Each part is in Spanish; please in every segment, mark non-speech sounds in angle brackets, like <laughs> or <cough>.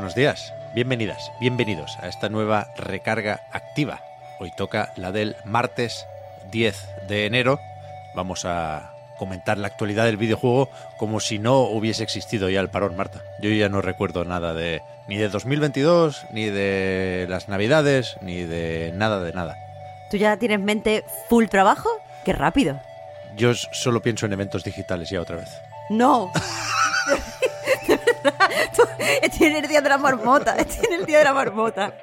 Buenos días, bienvenidas, bienvenidos a esta nueva recarga activa. Hoy toca la del martes 10 de enero. Vamos a comentar la actualidad del videojuego como si no hubiese existido ya el parón, Marta. Yo ya no recuerdo nada de ni de 2022, ni de las Navidades, ni de nada de nada. ¿Tú ya tienes mente full trabajo? ¡Qué rápido! Yo solo pienso en eventos digitales ya otra vez. ¡No! <laughs> estoy <laughs> en el día de la marmota, <laughs> estoy en el día de la marmota.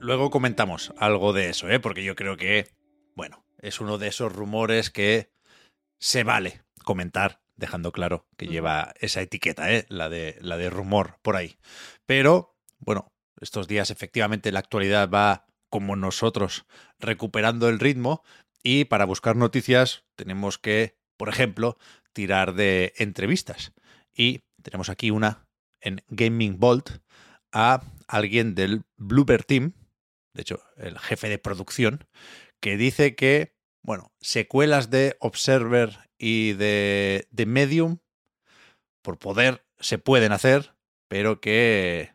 Luego comentamos algo de eso, ¿eh? porque yo creo que, bueno, es uno de esos rumores que se vale comentar, dejando claro que lleva esa etiqueta, ¿eh? la, de, la de rumor por ahí. Pero, bueno, estos días efectivamente la actualidad va como nosotros recuperando el ritmo y para buscar noticias tenemos que, por ejemplo, tirar de entrevistas. Y tenemos aquí una en Gaming Vault a alguien del Blooper Team, de hecho, el jefe de producción, que dice que, bueno, secuelas de Observer y de, de Medium, por poder, se pueden hacer, pero que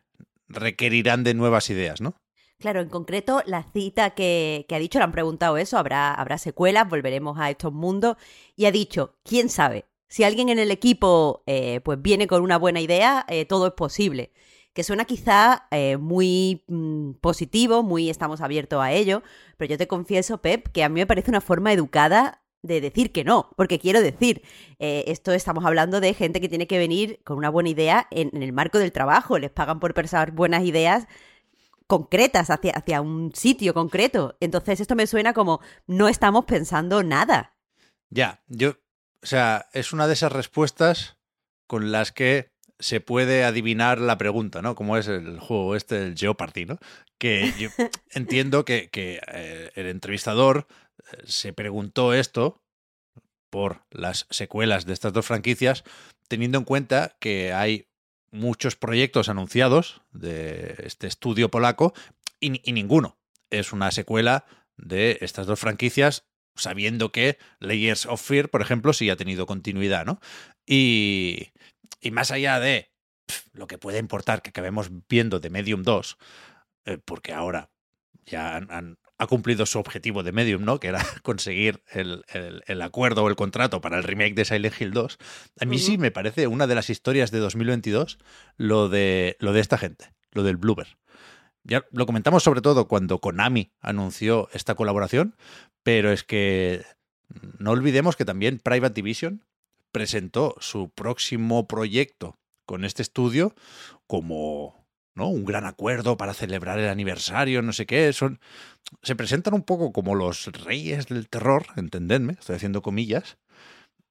requerirán de nuevas ideas, ¿no? Claro, en concreto, la cita que, que ha dicho, le han preguntado eso, habrá, habrá secuelas, volveremos a estos mundos, y ha dicho, quién sabe, si alguien en el equipo eh, pues viene con una buena idea, eh, todo es posible. Que suena quizá eh, muy mm, positivo, muy estamos abiertos a ello, pero yo te confieso, Pep, que a mí me parece una forma educada de decir que no, porque quiero decir, eh, esto estamos hablando de gente que tiene que venir con una buena idea en, en el marco del trabajo, les pagan por pensar buenas ideas concretas hacia, hacia un sitio concreto. Entonces esto me suena como no estamos pensando nada. Ya, yo, o sea, es una de esas respuestas con las que se puede adivinar la pregunta, ¿no? Como es el juego este, el Jeopardy, ¿no? Que yo <laughs> entiendo que, que eh, el entrevistador se preguntó esto por las secuelas de estas dos franquicias, teniendo en cuenta que hay muchos proyectos anunciados de este estudio polaco y, y ninguno es una secuela de estas dos franquicias, sabiendo que Layers of Fear, por ejemplo, sí ha tenido continuidad, ¿no? Y, y más allá de lo que puede importar que acabemos viendo de Medium 2, eh, porque ahora ya han- ha cumplido su objetivo de Medium, ¿no? Que era <laughs> conseguir el, el- el acuerdo o el contrato para el remake de Silent Hill 2. A mí sí me parece una de las historias de 2022 lo de, lo de esta gente, lo del Bloober. Ya lo comentamos sobre todo cuando Konami anunció esta colaboración, pero es que no olvidemos que también Private Division presentó su próximo proyecto con este estudio como ¿no? un gran acuerdo para celebrar el aniversario, no sé qué. Son, se presentan un poco como los reyes del terror, entendedme, estoy haciendo comillas,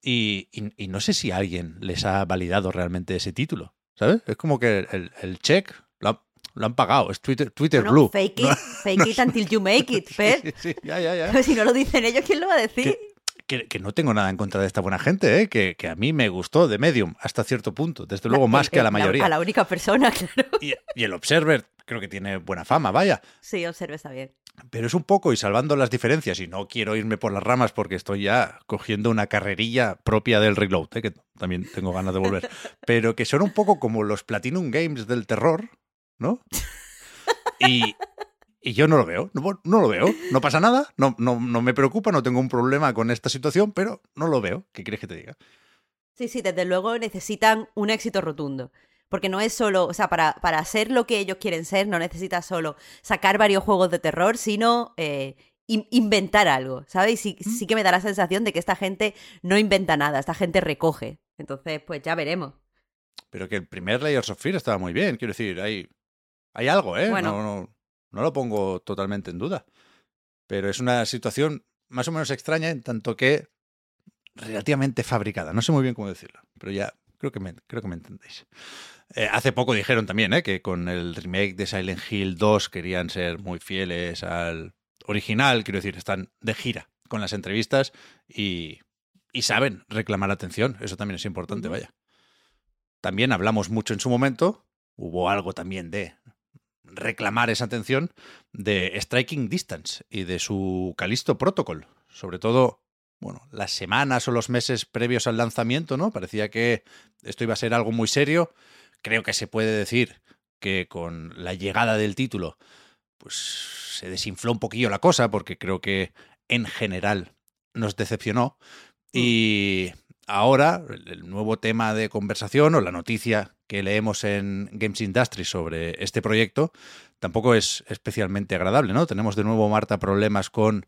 y, y- y no sé si alguien les ha validado realmente ese título, ¿sabes? Es como que el, el check lo, ha- lo han pagado, es Twitter, Twitter Bueno, Blue. fake it, <laughs> No- fake it until you make it, <laughs> Pep. Sí, sí, ya, ya, ya. Pero <laughs> si no lo dicen ellos, ¿quién lo va a decir? que, que no tengo nada en contra de esta buena gente, ¿eh? que, que a mí me gustó de Medium hasta cierto punto, desde luego <laughs> más que a la mayoría. A la única persona, <laughs> claro. Y, y el Observer creo que tiene buena fama, vaya. Sí, observe, está bien. Pero es un poco, y salvando las diferencias, y no quiero irme por las ramas porque estoy ya cogiendo una carrerilla propia del Reload, ¿eh? que también tengo ganas de volver, <laughs> pero que son un poco como los Platinum Games del terror, ¿no? Y, y yo no lo veo, no, no lo veo, no pasa nada, no, no, no me preocupa, no tengo un problema con esta situación, pero no lo veo. ¿Qué quieres que te diga? Sí, sí, desde luego necesitan un éxito rotundo. Porque no es solo, o sea, para, para ser lo que ellos quieren ser, no necesitas solo sacar varios juegos de terror, sino eh, in- inventar algo, ¿sabes? Y sí, sí que me da la sensación de que esta gente no inventa nada, esta gente recoge. Entonces, pues ya veremos. pero que el primer Layers of Fear estaba muy bien. Quiero decir, hay, hay algo, ¿eh? Bueno. No, no, no lo pongo totalmente en duda. Pero es una situación más o menos extraña en tanto que relativamente fabricada. No sé muy bien cómo decirlo, pero ya creo que me, creo que me entendéis. Eh, hace poco dijeron también ¿eh? que con el remake de Silent Hill 2 querían ser muy fieles al original. Quiero decir, están de gira con las entrevistas y, y saben reclamar atención. Eso también es importante, vaya. También hablamos mucho en su momento. Hubo algo también de reclamar esa atención de Striking Distance y de su Callisto Protocol. Sobre todo, bueno, las semanas o los meses previos al lanzamiento, ¿no? Parecía que esto iba a ser algo muy serio. Creo que se puede decir que con la llegada del título, pues se desinfló un poquillo la cosa, porque creo que en general nos decepcionó. Y ahora, el nuevo tema de conversación o la noticia que leemos en Games Industry sobre este proyecto tampoco es especialmente agradable, ¿no? Tenemos de nuevo, Marta, problemas con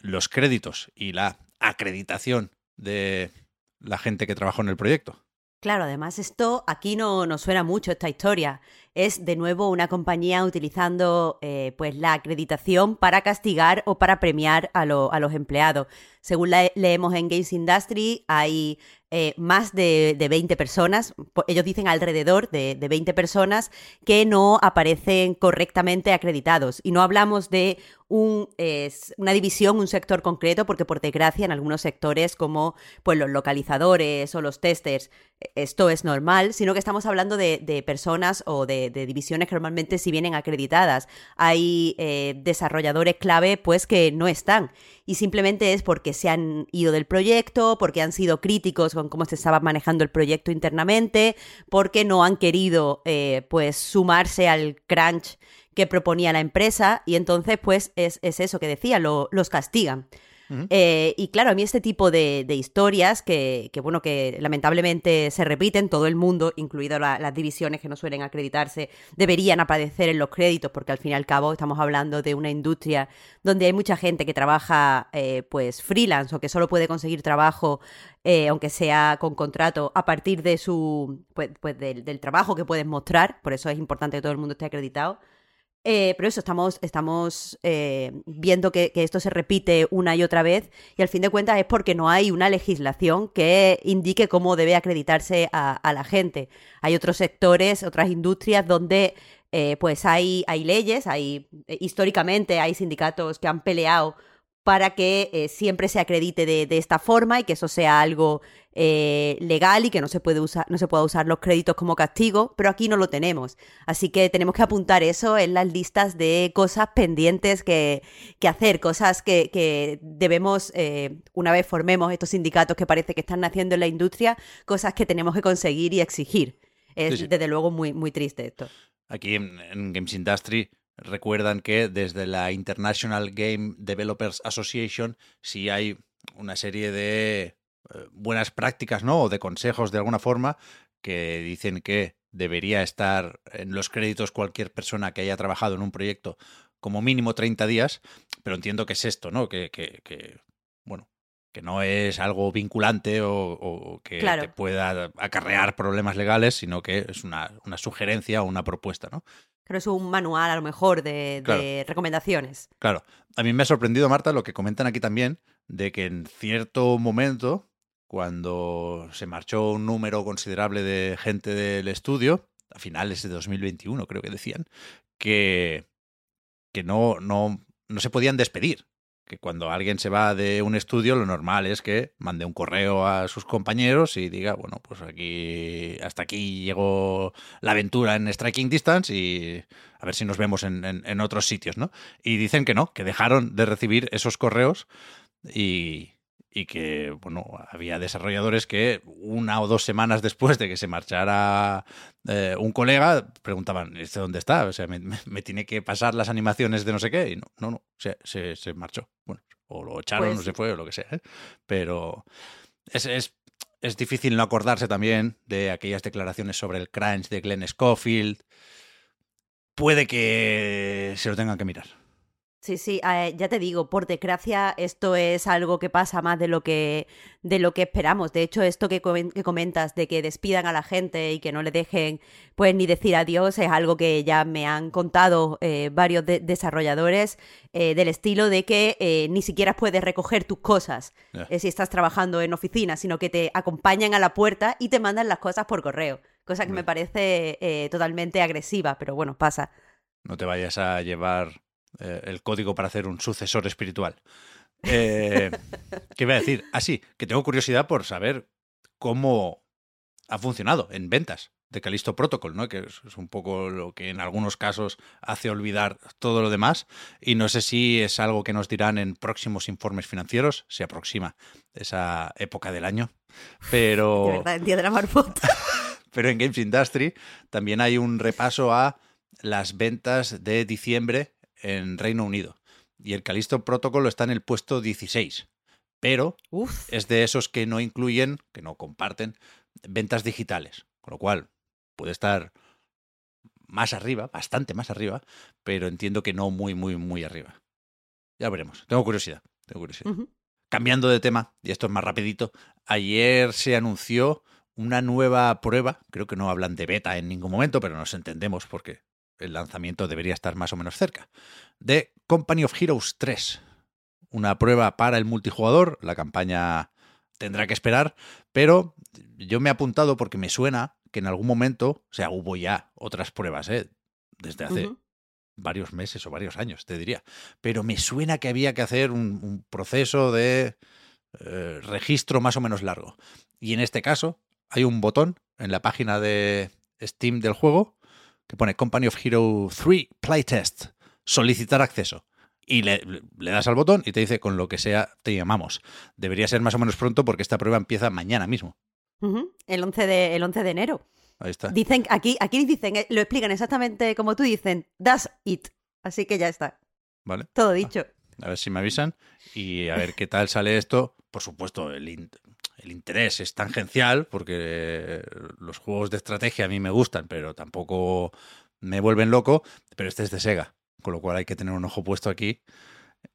los créditos y la acreditación de la gente que trabajó en el proyecto. Claro, además esto aquí no nos suena mucho esta historia. Es de nuevo una compañía utilizando eh, pues la acreditación para castigar o para premiar a, lo- a los empleados. Según la- leemos en Games Industry, hay eh, más de, de 20 personas, ellos dicen alrededor de, de 20 personas que no aparecen correctamente acreditados. Y no hablamos de una división, un sector concreto, porque por desgracia en algunos sectores como pues, los localizadores o los testers, eh, esto es normal, sino que estamos hablando de personas o de, de divisiones que normalmente sí vienen acreditadas. Hay eh, desarrolladores clave pues que no están y simplemente es porque se han ido del proyecto, porque han sido críticos con cómo se estaba manejando el proyecto internamente, porque no han querido eh, pues sumarse al crunch que proponía la empresa y entonces pues es, es eso que decía, lo- los castigan. Eh, y claro, a mí este tipo de, historias que, que, bueno, que lamentablemente se repiten, todo el mundo, incluido la- las divisiones que no suelen acreditarse, deberían aparecer en los créditos, porque al fin y al cabo estamos hablando de una industria donde hay mucha gente que trabaja eh, pues freelance o que solo puede conseguir trabajo, eh, aunque sea con contrato, a partir de su pues, pues del, del trabajo que puedes mostrar, por eso es importante que todo el mundo esté acreditado. Eh, pero eso, estamos, estamos eh, viendo que, esto se repite una y otra vez y al fin de cuentas es porque no hay una legislación que indique cómo debe acreditarse a, a la gente. Hay otros sectores, otras industrias donde eh, pues hay, hay leyes, hay eh, históricamente hay sindicatos que han peleado para que eh, siempre se acredite de, de esta forma y que eso sea algo eh, legal y que no se puede usar, no se pueda usar los créditos como castigo, pero aquí no lo tenemos. Así que tenemos que apuntar eso en las listas de cosas pendientes que, que hacer, cosas que, que debemos, eh, una vez formemos estos sindicatos que parece que están naciendo en la industria, cosas que tenemos que conseguir y exigir. Es Sí, sí. desde luego muy, muy triste esto. Aquí en, en Games Industry recuerdan que desde la International Game Developers Association sí hay una serie de eh, buenas prácticas, ¿no? O de consejos de alguna forma que dicen que debería estar en los créditos cualquier persona que haya trabajado en un proyecto como mínimo 30 días, pero entiendo que es esto, ¿no? Que, que- que, bueno, que no es algo vinculante o, o que Claro. te pueda acarrear problemas legales, sino que es una, una sugerencia o una propuesta, ¿no? Creo que es un manual a lo mejor de, recomendaciones. Claro, a mí me ha sorprendido, Marta, lo que comentan aquí también, de que en cierto momento, cuando se marchó un número considerable de gente del estudio, a finales de 2021 creo que decían, que, que no, no, no se podían despedir. Que cuando alguien se va de un estudio, lo normal es que mande un correo a sus compañeros y diga, bueno, pues aquí, hasta aquí llegó la aventura en Striking Distance y a ver si nos vemos en, en- en otros sitios, ¿no? Y dicen que no, que dejaron de recibir esos correos y, y que, bueno, había desarrolladores que una o dos semanas después de que se marchara eh, un colega preguntaban, ¿este dónde está? O sea, me, tiene que pasar las animaciones de no sé qué y no, no, no, se, se, se marchó. Bueno, o lo echaron, Pues- no se fue, o lo que sea. ¿eh? Pero es, es, es difícil no acordarse también de aquellas declaraciones sobre el crunch de Glenn Schofield. Puede que se lo tengan que mirar. Sí, sí, eh, ya te digo, por desgracia esto es algo que pasa más de lo que, de lo que esperamos. De hecho, esto que, que comentas de que despidan a la gente y que no le dejen pues ni decir adiós es algo que ya me han contado eh, varios de- desarrolladores eh, del estilo de que ni siquiera puedes recoger tus cosas si estás trabajando en oficina, sino que te acompañan a la puerta y te mandan las cosas por correo. Cosa que me parece totalmente agresiva, pero bueno, pasa. No te vayas a llevar eh, el código para hacer un sucesor espiritual. Eh, ¿Qué iba a decir? Ah, sí, que tengo curiosidad por saber cómo ha funcionado en ventas de Callisto Protocol, ¿no? Que es, es un poco lo que en algunos casos hace olvidar todo lo demás. Y no sé si es algo que nos dirán en próximos informes financieros. Se aproxima esa época del año. Pero. <laughs> De verdad, el día de la marmota. <laughs> Pero en Games Industry también hay un repaso a las ventas de diciembre en Reino Unido. Y el Callisto Protocol está en el puesto 16. Pero Uf. es de esos que no incluyen, que no comparten, ventas digitales. Con lo cual puede estar más arriba, bastante más arriba, pero entiendo que no muy, muy, muy arriba. Ya veremos. Tengo curiosidad. Tengo curiosidad. Ujú. Cambiando de tema, y esto es más rapidito, ayer se anunció una nueva prueba, creo que no hablan de beta en ningún momento, pero nos entendemos porque el lanzamiento debería estar más o menos cerca, de Company of Heroes 3. Una prueba para el multijugador, la campaña tendrá que esperar, pero yo me he apuntado porque me suena que en algún momento, o sea, hubo ya otras pruebas, ¿eh? desde hace varios meses o varios años, te diría. Pero me suena que había que hacer un, un proceso de eh, registro más o menos largo. Y en este caso hay un botón en la página de Steam del juego que pone Company of Hero 3 Playtest, solicitar acceso. Y le, le das al botón y te dice con lo que sea te llamamos. Debería ser más o menos pronto porque esta prueba empieza mañana mismo. El 11 de, el 11 de enero. Ahí está. Dicen, aquí, aquí dicen, eh, lo explican exactamente como tú dicen, that's it. Así que ya está, ¿Vale? todo dicho. A ver si me avisan y a ver qué tal sale esto. Por supuesto, el, el interés es tangencial porque los juegos de estrategia a mí me gustan, pero tampoco me vuelven loco. Pero este es de Sega, con lo cual hay que tener un ojo puesto aquí.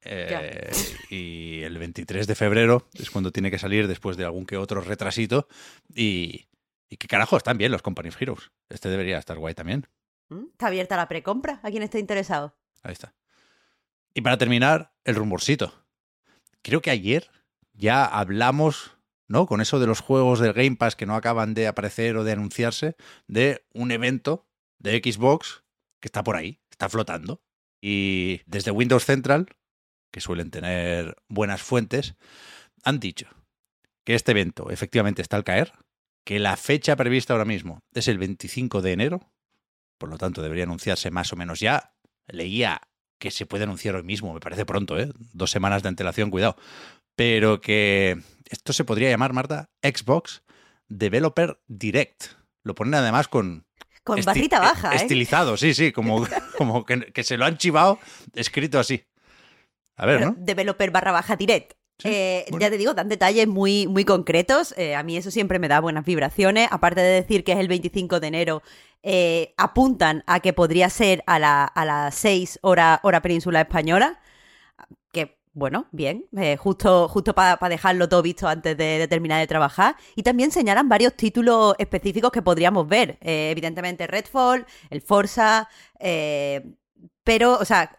Eh, y el 23 de febrero es cuando tiene que salir después de algún que otro retrasito. Y, y qué carajo, están bien los Company of Heroes. Este debería estar guay también. ¿Mm? Está abierta la precompra a quien esté interesado. Ahí está. Y para terminar, el rumorcito. Creo que ayer ya hablamos, ¿no? Con eso de los juegos del Game Pass que no acaban de aparecer o de anunciarse, de un evento de Xbox que está por ahí, está flotando. Y desde Windows Central, que suelen tener buenas fuentes, han dicho que este evento efectivamente está al caer, que la fecha prevista ahora mismo es el 25 de enero, por lo tanto debería anunciarse más o menos ya. Leía que se puede anunciar hoy mismo, me parece pronto, ¿eh? Dos semanas de antelación, cuidado. Pero que esto se podría llamar, Marta, Xbox Developer Direct. Lo ponen además con... Con barrita baja, ¿eh? Estilizado, sí, sí, como, <laughs> como que, que se lo han chivado escrito así. A ver, Pero ¿no? Developer barra baja direct. Sí, Eh, bueno. Ya te digo, dan detalles muy, muy concretos. Eh, a mí eso siempre me da buenas vibraciones. Aparte de decir que es el 25 de enero, eh, apuntan a que podría ser a, la, a las 6 hora, hora península española. Bueno, bien. eh, justo justo para dejarlo todo visto antes de, terminar de trabajar. Y también señalan varios títulos específicos que podríamos ver. Eh, evidentemente, Redfall, el Forza. eh, pero, o sea,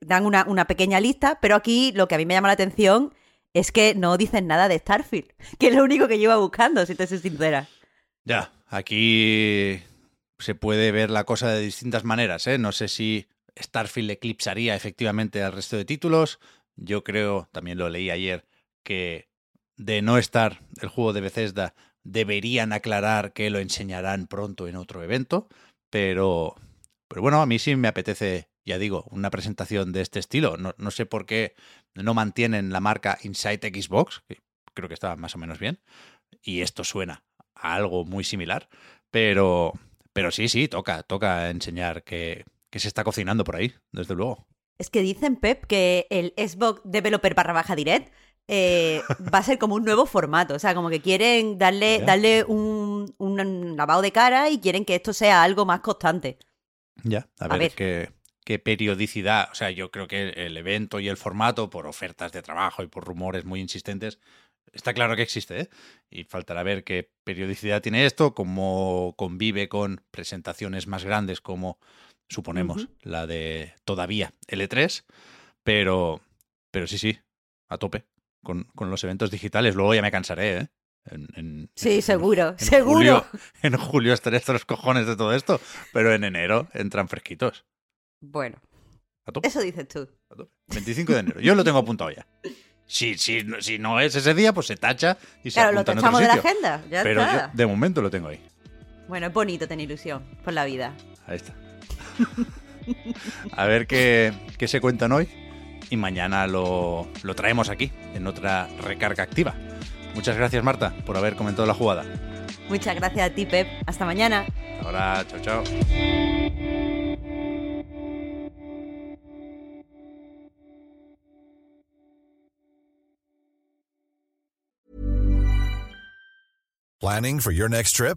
dan una, una pequeña lista, pero aquí lo que a mí me llama la atención es que no dicen nada de Starfield, <laughs> que es lo único que yo iba buscando, si te soy sincera. Ya, aquí se puede ver la cosa de distintas maneras, ¿eh? No sé si Starfield eclipsaría efectivamente al resto de títulos. Yo creo, también lo leí ayer, que de no estar el juego de Bethesda deberían aclarar que lo enseñarán pronto en otro evento, pero, pero bueno, a mí sí me apetece, ya digo, una presentación de este estilo. No, no sé por qué no mantienen la marca Inside Xbox, que creo que estaba más o menos bien, y esto suena a algo muy similar, pero, pero sí, sí, toca, toca enseñar que, que se está cocinando por ahí, desde luego. Es que dicen, Pep, que el Xbox Developer barra baja direct eh, va a ser como un nuevo formato. O sea, como que quieren darle, darle un, un lavado de cara y quieren que esto sea algo más constante. Ya, a, A ver, ver. Qué, qué periodicidad, o sea, yo creo que el evento y el formato, por ofertas de trabajo y por rumores muy insistentes, está claro que existe, ¿eh? Y faltará ver qué periodicidad tiene esto, cómo convive con presentaciones más grandes como suponemos la de todavía L3, pero, pero sí, sí, a tope con, con los eventos digitales. Luego ya me cansaré, ¿eh? En, sí, seguro, seguro. <laughs> en julio estaré hasta los cojones de todo esto, pero en enero entran fresquitos. Bueno, eso dices tú. 25 de enero. Yo lo tengo apuntado ya. Si, si, si no es ese día, pues se tacha y se claro, lo tachamos de la agenda. Ya Pero está. yo de momento lo tengo ahí. Bueno, es bonito tener ilusión por la vida. Ahí está. <laughs> A ver qué, qué se cuentan hoy y mañana lo, lo traemos aquí en otra recarga activa. Muchas gracias, Marta, por haber comentado la jugada. Muchas gracias a ti, Pep. Hasta mañana. Ahora, chao, chao. Planning for your next trip?